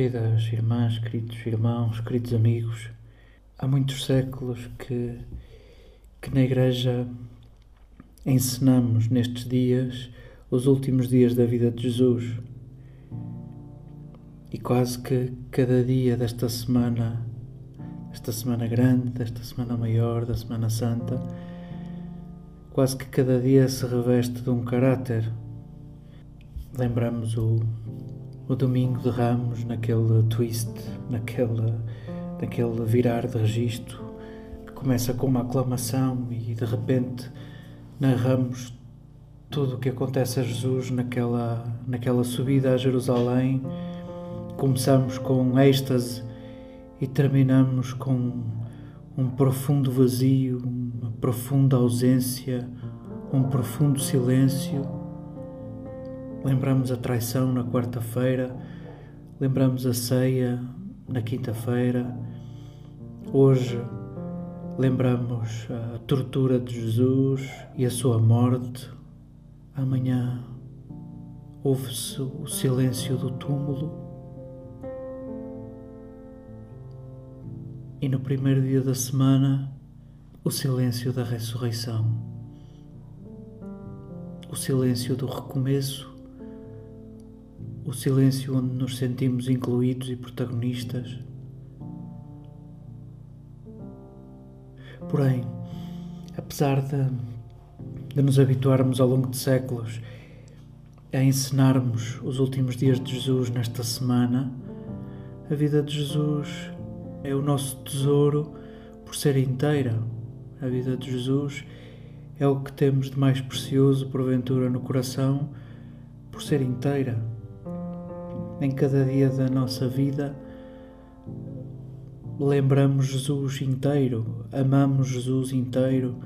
Queridas irmãs, queridos irmãos, queridos amigos, há muitos séculos que, que na Igreja ensinamos nestes dias os últimos dias da vida de Jesus. E quase que cada dia desta semana, desta semana grande, desta semana maior, da Semana Santa, quase que cada dia se reveste de um caráter. Lembramos o, o domingo de Ramos naquele twist, naquele, naquele virar de registro que começa com uma aclamação e de repente narramos tudo o que acontece a Jesus naquela, naquela subida a Jerusalém. Começamos com êxtase e terminamos com um profundo vazio, uma profunda ausência, um profundo silêncio. Lembramos a traição na quarta-feira, lembramos a ceia na quinta-feira. Hoje lembramos a tortura de Jesus e a sua morte. Amanhã ouve-se o silêncio do túmulo. E no primeiro dia da semana, o silêncio da ressurreição, o silêncio do recomeço, o silêncio onde nos sentimos incluídos e protagonistas. Porém, apesar de, de nos habituarmos ao longo de séculos a ensinarmos os últimos dias de Jesus nesta semana, a vida de Jesus é o nosso tesouro por ser inteira. A vida de Jesus é o que temos de mais precioso, porventura, no coração, por ser inteira. Em cada dia da nossa vida, lembramos Jesus inteiro, amamos Jesus inteiro,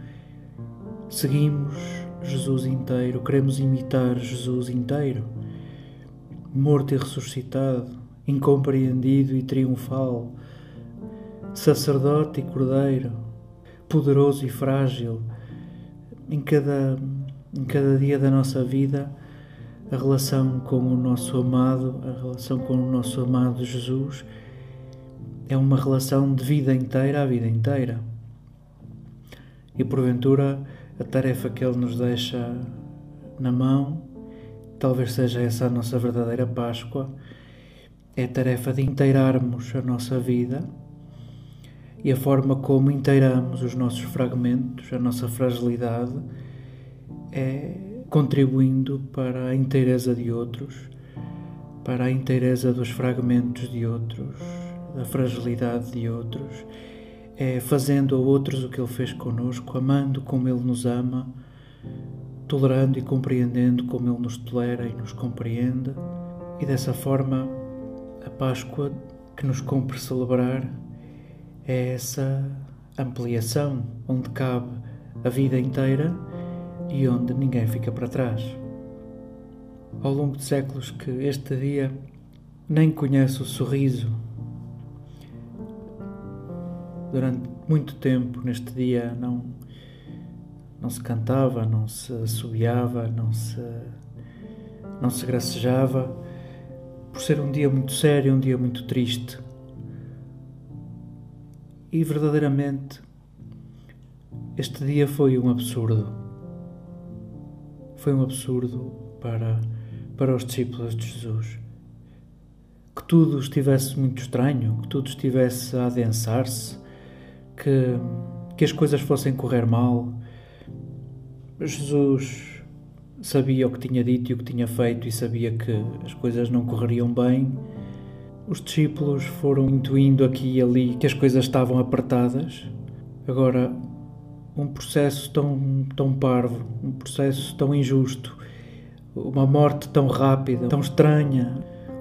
seguimos Jesus inteiro, queremos imitar Jesus inteiro, morto e ressuscitado, incompreendido e triunfal, sacerdote e cordeiro, poderoso e frágil. Em cada, em cada dia da nossa vida, a relação com o nosso amado, a relação com o nosso amado Jesus, é uma relação de vida inteira à vida inteira. E porventura, a tarefa que Ele nos deixa na mão, talvez seja essa a nossa verdadeira Páscoa, é a tarefa de inteirarmos a nossa vida e a forma como inteiramos os nossos fragmentos, a nossa fragilidade, é contribuindo para a inteireza de outros, para a inteireza dos fragmentos de outros, da fragilidade de outros, é fazendo a outros o que Ele fez conosco, amando como Ele nos ama, tolerando e compreendendo como Ele nos tolera e nos compreende, e dessa forma a Páscoa que nos cumpre celebrar é essa ampliação onde cabe a vida inteira e onde ninguém fica para trás. Ao longo de séculos que este dia nem conhece o sorriso durante muito tempo neste dia não não se cantava, não se assobiava, não se não se gracejava por ser um dia muito sério, um dia muito triste. E verdadeiramente este dia foi um absurdo. Foi um absurdo para para os discípulos de Jesus. Que tudo estivesse muito estranho, que tudo estivesse a adensar-se, que, que as coisas fossem correr mal. Jesus sabia o que tinha dito e o que tinha feito e sabia que as coisas não correriam bem. Os discípulos foram intuindo aqui e ali que as coisas estavam apertadas. Agora, um processo tão, tão parvo, um processo tão injusto, uma morte tão rápida, tão estranha,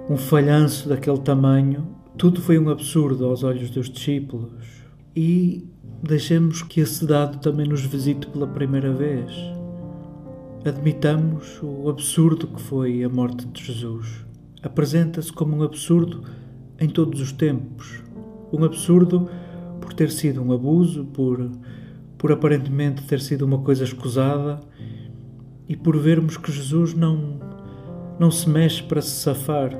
um falhanço daquele tamanho, tudo foi um absurdo aos olhos dos discípulos e deixemos que esse dado também nos visite pela primeira vez. Admitamos o absurdo que foi a morte de Jesus. Apresenta-se como um absurdo em todos os tempos. Um absurdo por ter sido um abuso, por, por aparentemente ter sido uma coisa escusada e por vermos que Jesus não, não se mexe para se safar.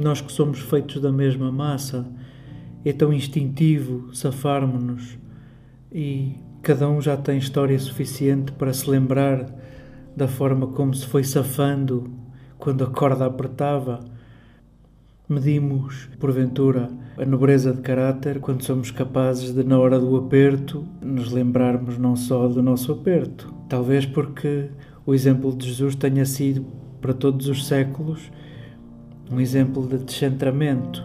Nós que somos feitos da mesma massa, é tão instintivo safarmos-nos e cada um já tem história suficiente para se lembrar da forma como se foi safando quando a corda apertava. Medimos, porventura, a nobreza de caráter quando somos capazes de, na hora do aperto, nos lembrarmos não só do nosso aperto. Talvez porque o exemplo de Jesus tenha sido, para todos os séculos, um exemplo de descentramento.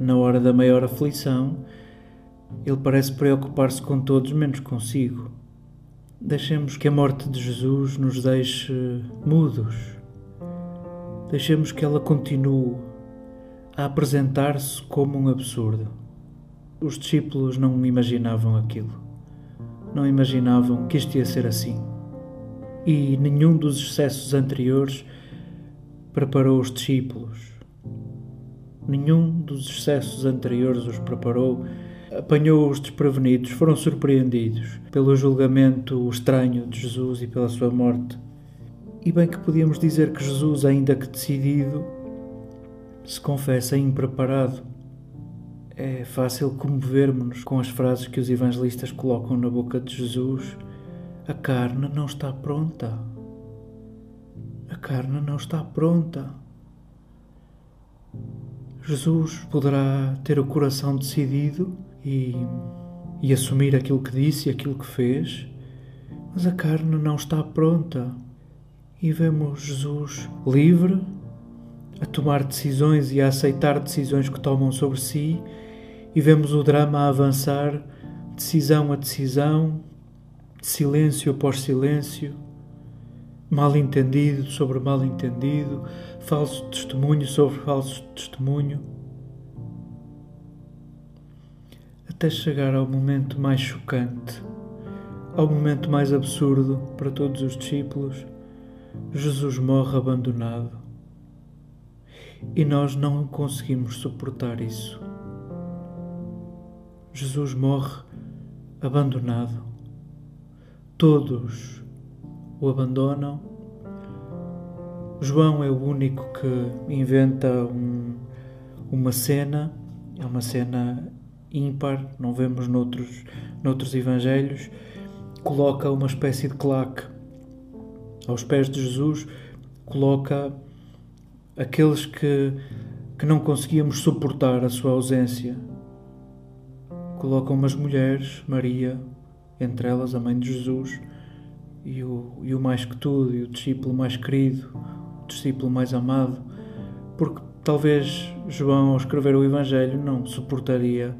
Na hora da maior aflição, ele parece preocupar-se com todos menos consigo. Deixemos que a morte de Jesus nos deixe mudos. Deixemos que ela continue a apresentar-se como um absurdo. Os discípulos não imaginavam aquilo. Não imaginavam que isto ia ser assim. E nenhum dos excessos anteriores preparou os discípulos. Nenhum dos excessos anteriores os preparou, apanhou-os desprevenidos, foram surpreendidos pelo julgamento estranho de Jesus e pela sua morte. E bem que podíamos dizer que Jesus, ainda que decidido, se confessa impreparado. É fácil comovermos-nos com as frases que os evangelistas colocam na boca de Jesus. A carne não está pronta. A carne não está pronta. Jesus poderá ter o coração decidido e, e assumir aquilo que disse e aquilo que fez, mas a carne não está pronta. E vemos Jesus livre a tomar decisões e a aceitar decisões que tomam sobre si, e vemos o drama a avançar, decisão a decisão, silêncio após silêncio, mal entendido sobre mal entendido, falso testemunho sobre falso testemunho, até chegar ao momento mais chocante, ao momento mais absurdo para todos os discípulos. Jesus morre abandonado e nós não conseguimos suportar isso. Jesus morre abandonado. Todos o abandonam. João é o único que inventa um, uma cena, é uma cena ímpar, não vemos noutros, noutros evangelhos. Coloca uma espécie de claque aos pés de Jesus, coloca aqueles que, que não conseguíamos suportar a sua ausência. Colocam umas mulheres, Maria, entre elas a mãe de Jesus, e o, e o mais que tudo, e o discípulo mais querido, o discípulo mais amado, porque talvez João, ao escrever o Evangelho, não suportaria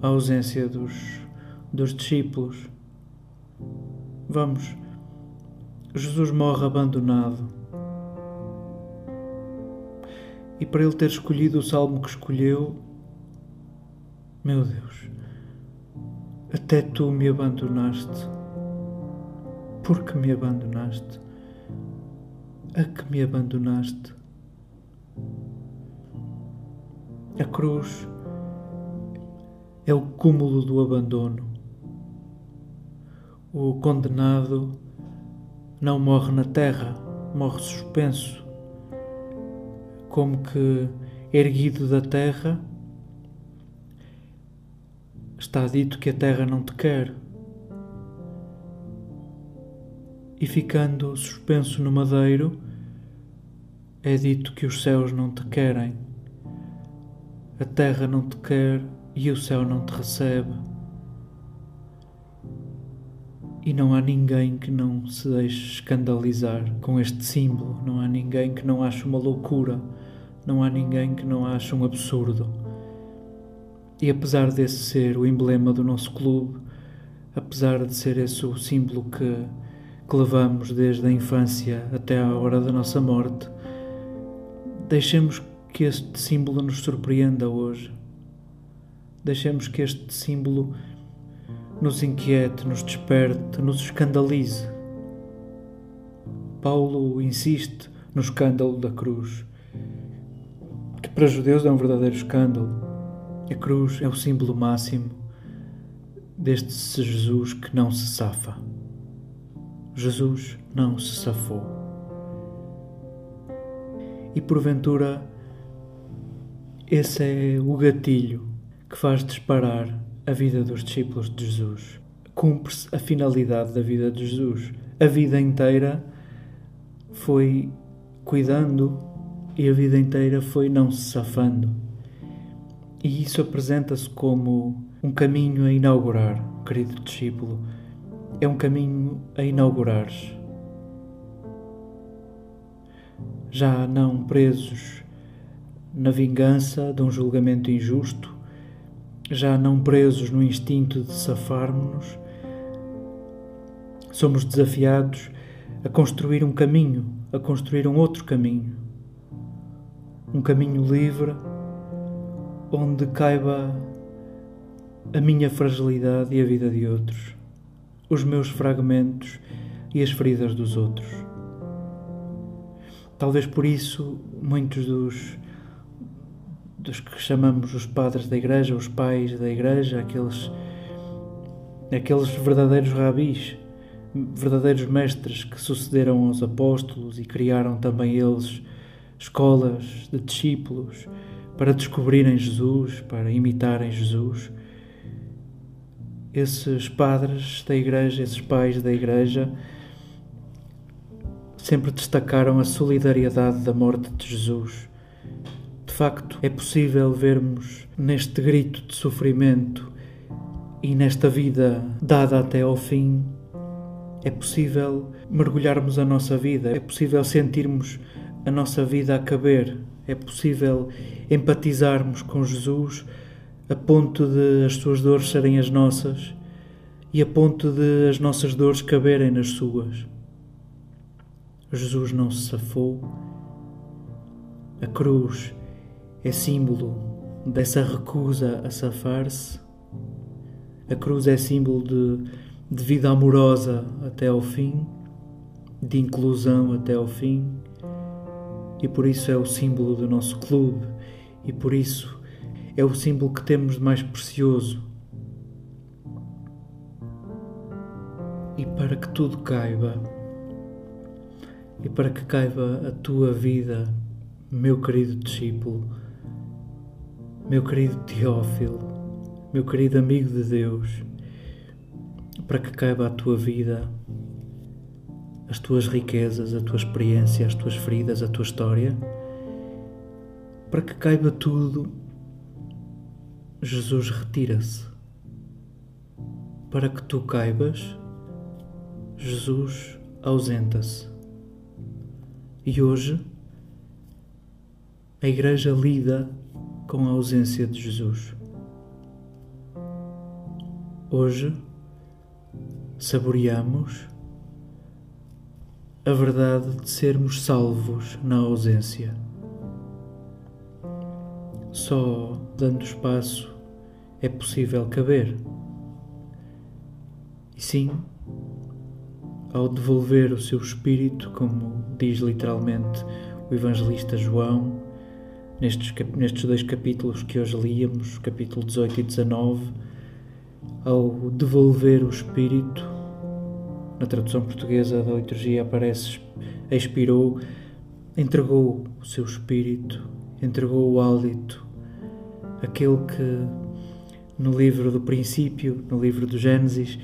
a ausência dos, dos discípulos. Vamos, Jesus morre abandonado e para ele ter escolhido o salmo que escolheu, meu Deus, até tu me abandonaste. Por que me abandonaste? A que me abandonaste? A cruz é o cúmulo do abandono. O condenado não morre na terra, morre suspenso como que erguido da terra, está dito que a terra não te quer. E ficando suspenso no madeiro, é dito que os céus não te querem, a terra não te quer e o céu não te recebe. E não há ninguém que não se deixe escandalizar com este símbolo, não há ninguém que não ache uma loucura não há ninguém que não ache um absurdo. E apesar desse ser o emblema do nosso clube, apesar de ser esse o símbolo que, que levamos desde a infância até à hora da nossa morte, deixemos que este símbolo nos surpreenda hoje. Deixemos que este símbolo nos inquiete, nos desperte, nos escandalize. Paulo insiste no escândalo da cruz que para judeus é um verdadeiro escândalo. A cruz é o símbolo máximo deste Jesus que não se safa. Jesus não se safou. E porventura esse é o gatilho que faz disparar a vida dos discípulos de Jesus. Cumpre-se a finalidade da vida de Jesus. A vida inteira foi cuidando e a vida inteira foi não se safando. E isso apresenta-se como um caminho a inaugurar, querido discípulo. É um caminho a inaugurares. Já não presos na vingança de um julgamento injusto, já não presos no instinto de safarmos-nos, somos desafiados a construir um caminho, a construir um outro caminho. Um caminho livre onde caiba a minha fragilidade e a vida de outros, os meus fragmentos e as feridas dos outros. Talvez por isso muitos dos, dos que chamamos os padres da igreja, os pais da igreja, aqueles, aqueles verdadeiros rabis, verdadeiros mestres que sucederam aos apóstolos e criaram também eles escolas de discípulos para descobrirem Jesus, para imitarem Jesus. Esses padres da igreja, esses pais da igreja, sempre destacaram a solidariedade da morte de Jesus. De facto, é possível vermos neste grito de sofrimento e nesta vida dada até ao fim é possível mergulharmos a nossa vida, é possível sentirmos a nossa vida a caber, é possível empatizarmos com Jesus a ponto de as suas dores serem as nossas e a ponto de as nossas dores caberem nas suas. Jesus não se safou. A cruz é símbolo dessa recusa a safar-se. A cruz é símbolo de de vida amorosa até ao fim, de inclusão até ao fim, e por isso é o símbolo do nosso clube, e por isso é o símbolo que temos de mais precioso. E para que tudo caiba, e para que caiba a tua vida, meu querido discípulo, meu querido Teófilo, meu querido amigo de Deus, para que caiba a tua vida, as tuas riquezas, a tua experiência, as tuas feridas, a tua história, para que caiba tudo, Jesus retira-se. Para que tu caibas, Jesus ausenta-se. E hoje, a Igreja lida com a ausência de Jesus. Hoje, saboreamos a verdade de sermos salvos na ausência. Só dando espaço é possível caber. E sim, ao devolver o seu espírito, como diz literalmente o evangelista João, nestes, nestes dois capítulos que hoje líamos, capítulo 18 e 19, ao devolver o espírito, na tradução portuguesa da liturgia aparece expirou, entregou o seu espírito, entregou o hálito, aquele que no livro do princípio, no livro do Gênesis,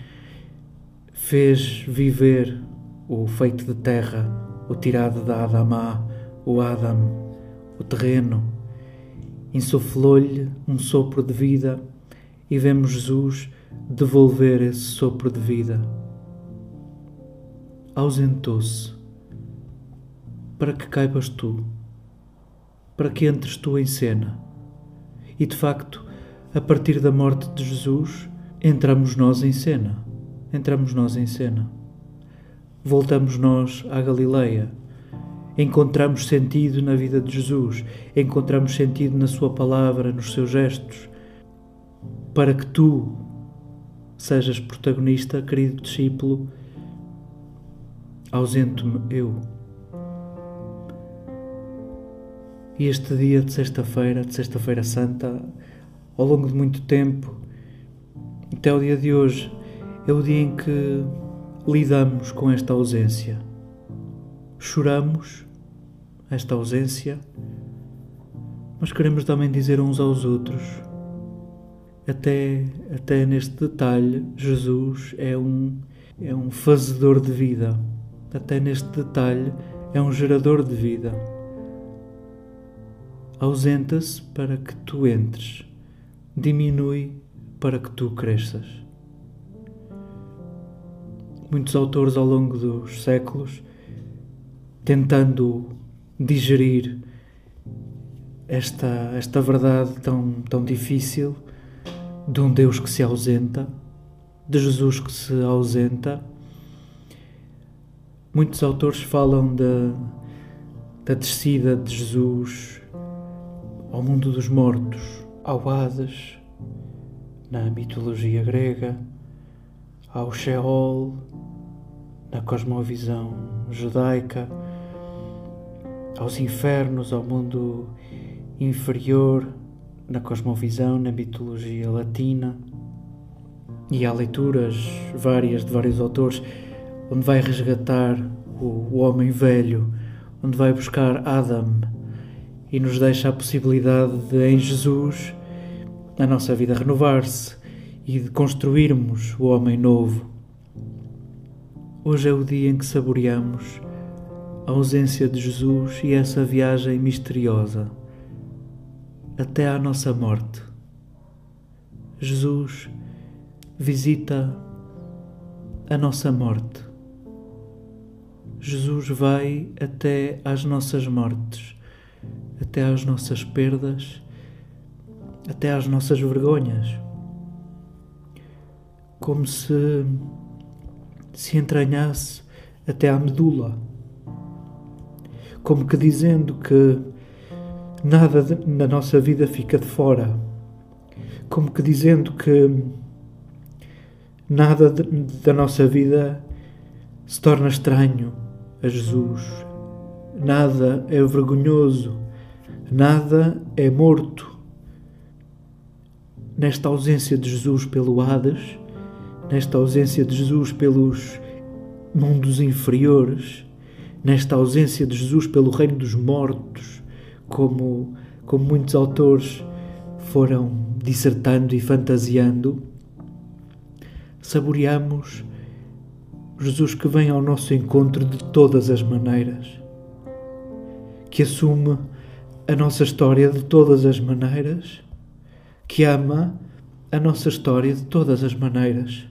fez viver o feito de terra, o tirado da Adamá, o Adam, o terreno, insuflou-lhe um sopro de vida e vemos Jesus devolver esse sopro de vida. Ausentou-se para que caibas tu, para que entres tu em cena. E de facto, a partir da morte de Jesus, entramos nós em cena. Entramos nós em cena. Voltamos nós à Galileia. Encontramos sentido na vida de Jesus, encontramos sentido na Sua palavra, nos seus gestos, para que tu sejas protagonista, querido discípulo, ausento-me eu. E este dia de sexta-feira, de sexta-feira santa, ao longo de muito tempo, até o dia de hoje, é o dia em que lidamos com esta ausência. Choramos esta ausência, mas queremos também dizer uns aos outros. Até, até neste detalhe, Jesus é um, é um fazedor de vida. Até neste detalhe, é um gerador de vida. Ausenta-se para que tu entres, diminui para que tu cresças. Muitos autores ao longo dos séculos, tentando digerir esta, esta verdade tão, tão difícil de um Deus que se ausenta, de Jesus que se ausenta. Muitos autores falam da, da descida de Jesus ao mundo dos mortos, ao Hades, na mitologia grega, ao Sheol, na cosmovisão judaica, aos infernos, ao mundo inferior na cosmovisão, na mitologia latina. E há leituras várias de vários autores onde vai resgatar o, homem velho, onde vai buscar Adam e nos deixa a possibilidade de, em Jesus, a nossa vida renovar-se e de construirmos o homem novo. Hoje é o dia em que saboreamos a ausência de Jesus e essa viagem misteriosa até à nossa morte. Jesus visita a nossa morte. Jesus vai até às nossas mortes, até às nossas perdas, até às nossas vergonhas. Como se se entranhasse até à medula. Como que dizendo que nada na nossa vida fica de fora. Como que dizendo que nada da nossa vida se torna estranho a Jesus. Nada é vergonhoso, nada é morto. Nesta ausência de Jesus pelo Hades, nesta ausência de Jesus pelos mundos inferiores, nesta ausência de Jesus pelo reino dos mortos, como, como muitos autores foram dissertando e fantasiando, saboreamos Jesus que vem ao nosso encontro de todas as maneiras, que assume a nossa história de todas as maneiras, que ama a nossa história de todas as maneiras,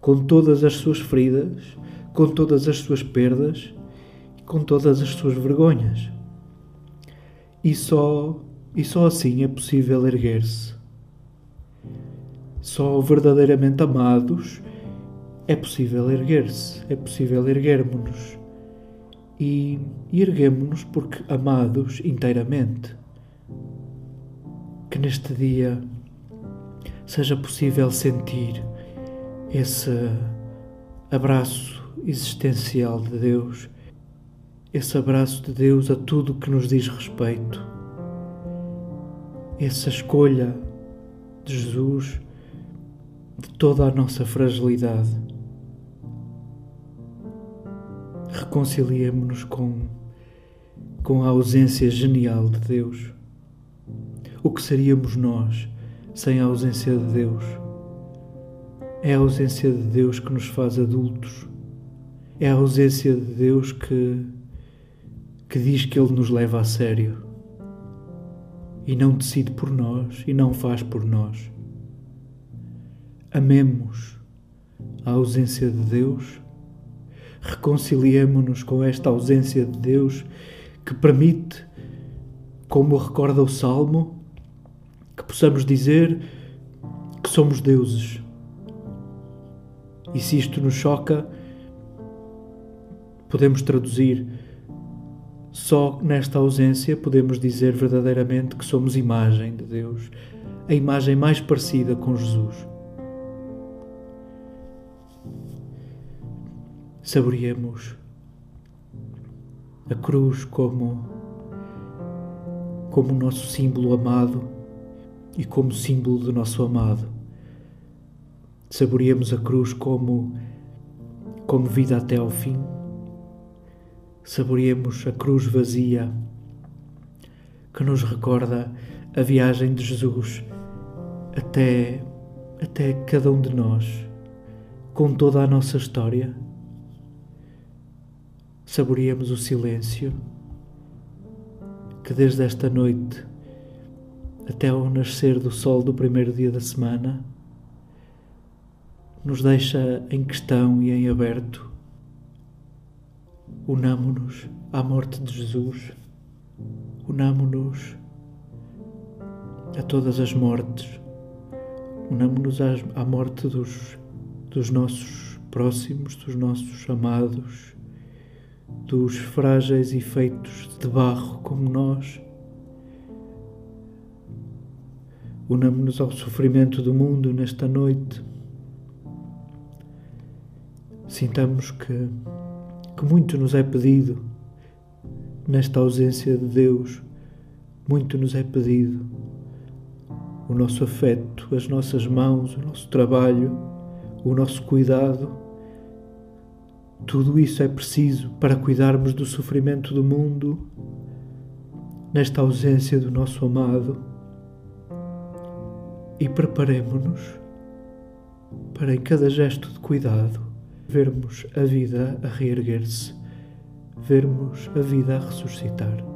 com todas as suas feridas, com todas as suas perdas e com todas as suas vergonhas. E só, e só assim é possível erguer-se. Só verdadeiramente amados é possível erguer-se, é possível erguermos-nos. E, erguemos-nos porque amados inteiramente. Que neste dia seja possível sentir esse abraço existencial de Deus esse abraço de Deus a tudo que nos diz respeito, essa escolha de Jesus de toda a nossa fragilidade. Reconciliemos-nos com, com a ausência genial de Deus. O que seríamos nós sem a ausência de Deus? É a ausência de Deus que nos faz adultos. É a ausência de Deus que que diz que Ele nos leva a sério e não decide por nós e não faz por nós. Amemos a ausência de Deus, reconciliemo-nos com esta ausência de Deus que permite, como recorda o Salmo, que possamos dizer que somos deuses. E se isto nos choca, podemos traduzir só nesta ausência podemos dizer verdadeiramente que somos imagem de Deus, a imagem mais parecida com Jesus. Saboreemos a cruz como como o nosso símbolo amado e como símbolo do nosso amado. Saboreemos a cruz como como vida até ao fim saboreemos a cruz vazia que nos recorda a viagem de Jesus até, até cada um de nós, com toda a nossa história. Saboreemos o silêncio que desde esta noite até ao nascer do sol do primeiro dia da semana nos deixa em questão e em aberto. Unamo-nos à morte de Jesus, unamo-nos a todas as mortes, unamo-nos à morte dos, dos nossos próximos, dos nossos amados, dos frágeis e feitos de barro como nós. Unamo-nos ao sofrimento do mundo nesta noite. Sintamos que que muito nos é pedido, nesta ausência de Deus, muito nos é pedido. O nosso afeto, as nossas mãos, o nosso trabalho, o nosso cuidado, tudo isso é preciso para cuidarmos do sofrimento do mundo, nesta ausência do nosso amado. E preparemos-nos para em cada gesto de cuidado vermos a vida a reerguer-se, vermos a vida a ressuscitar.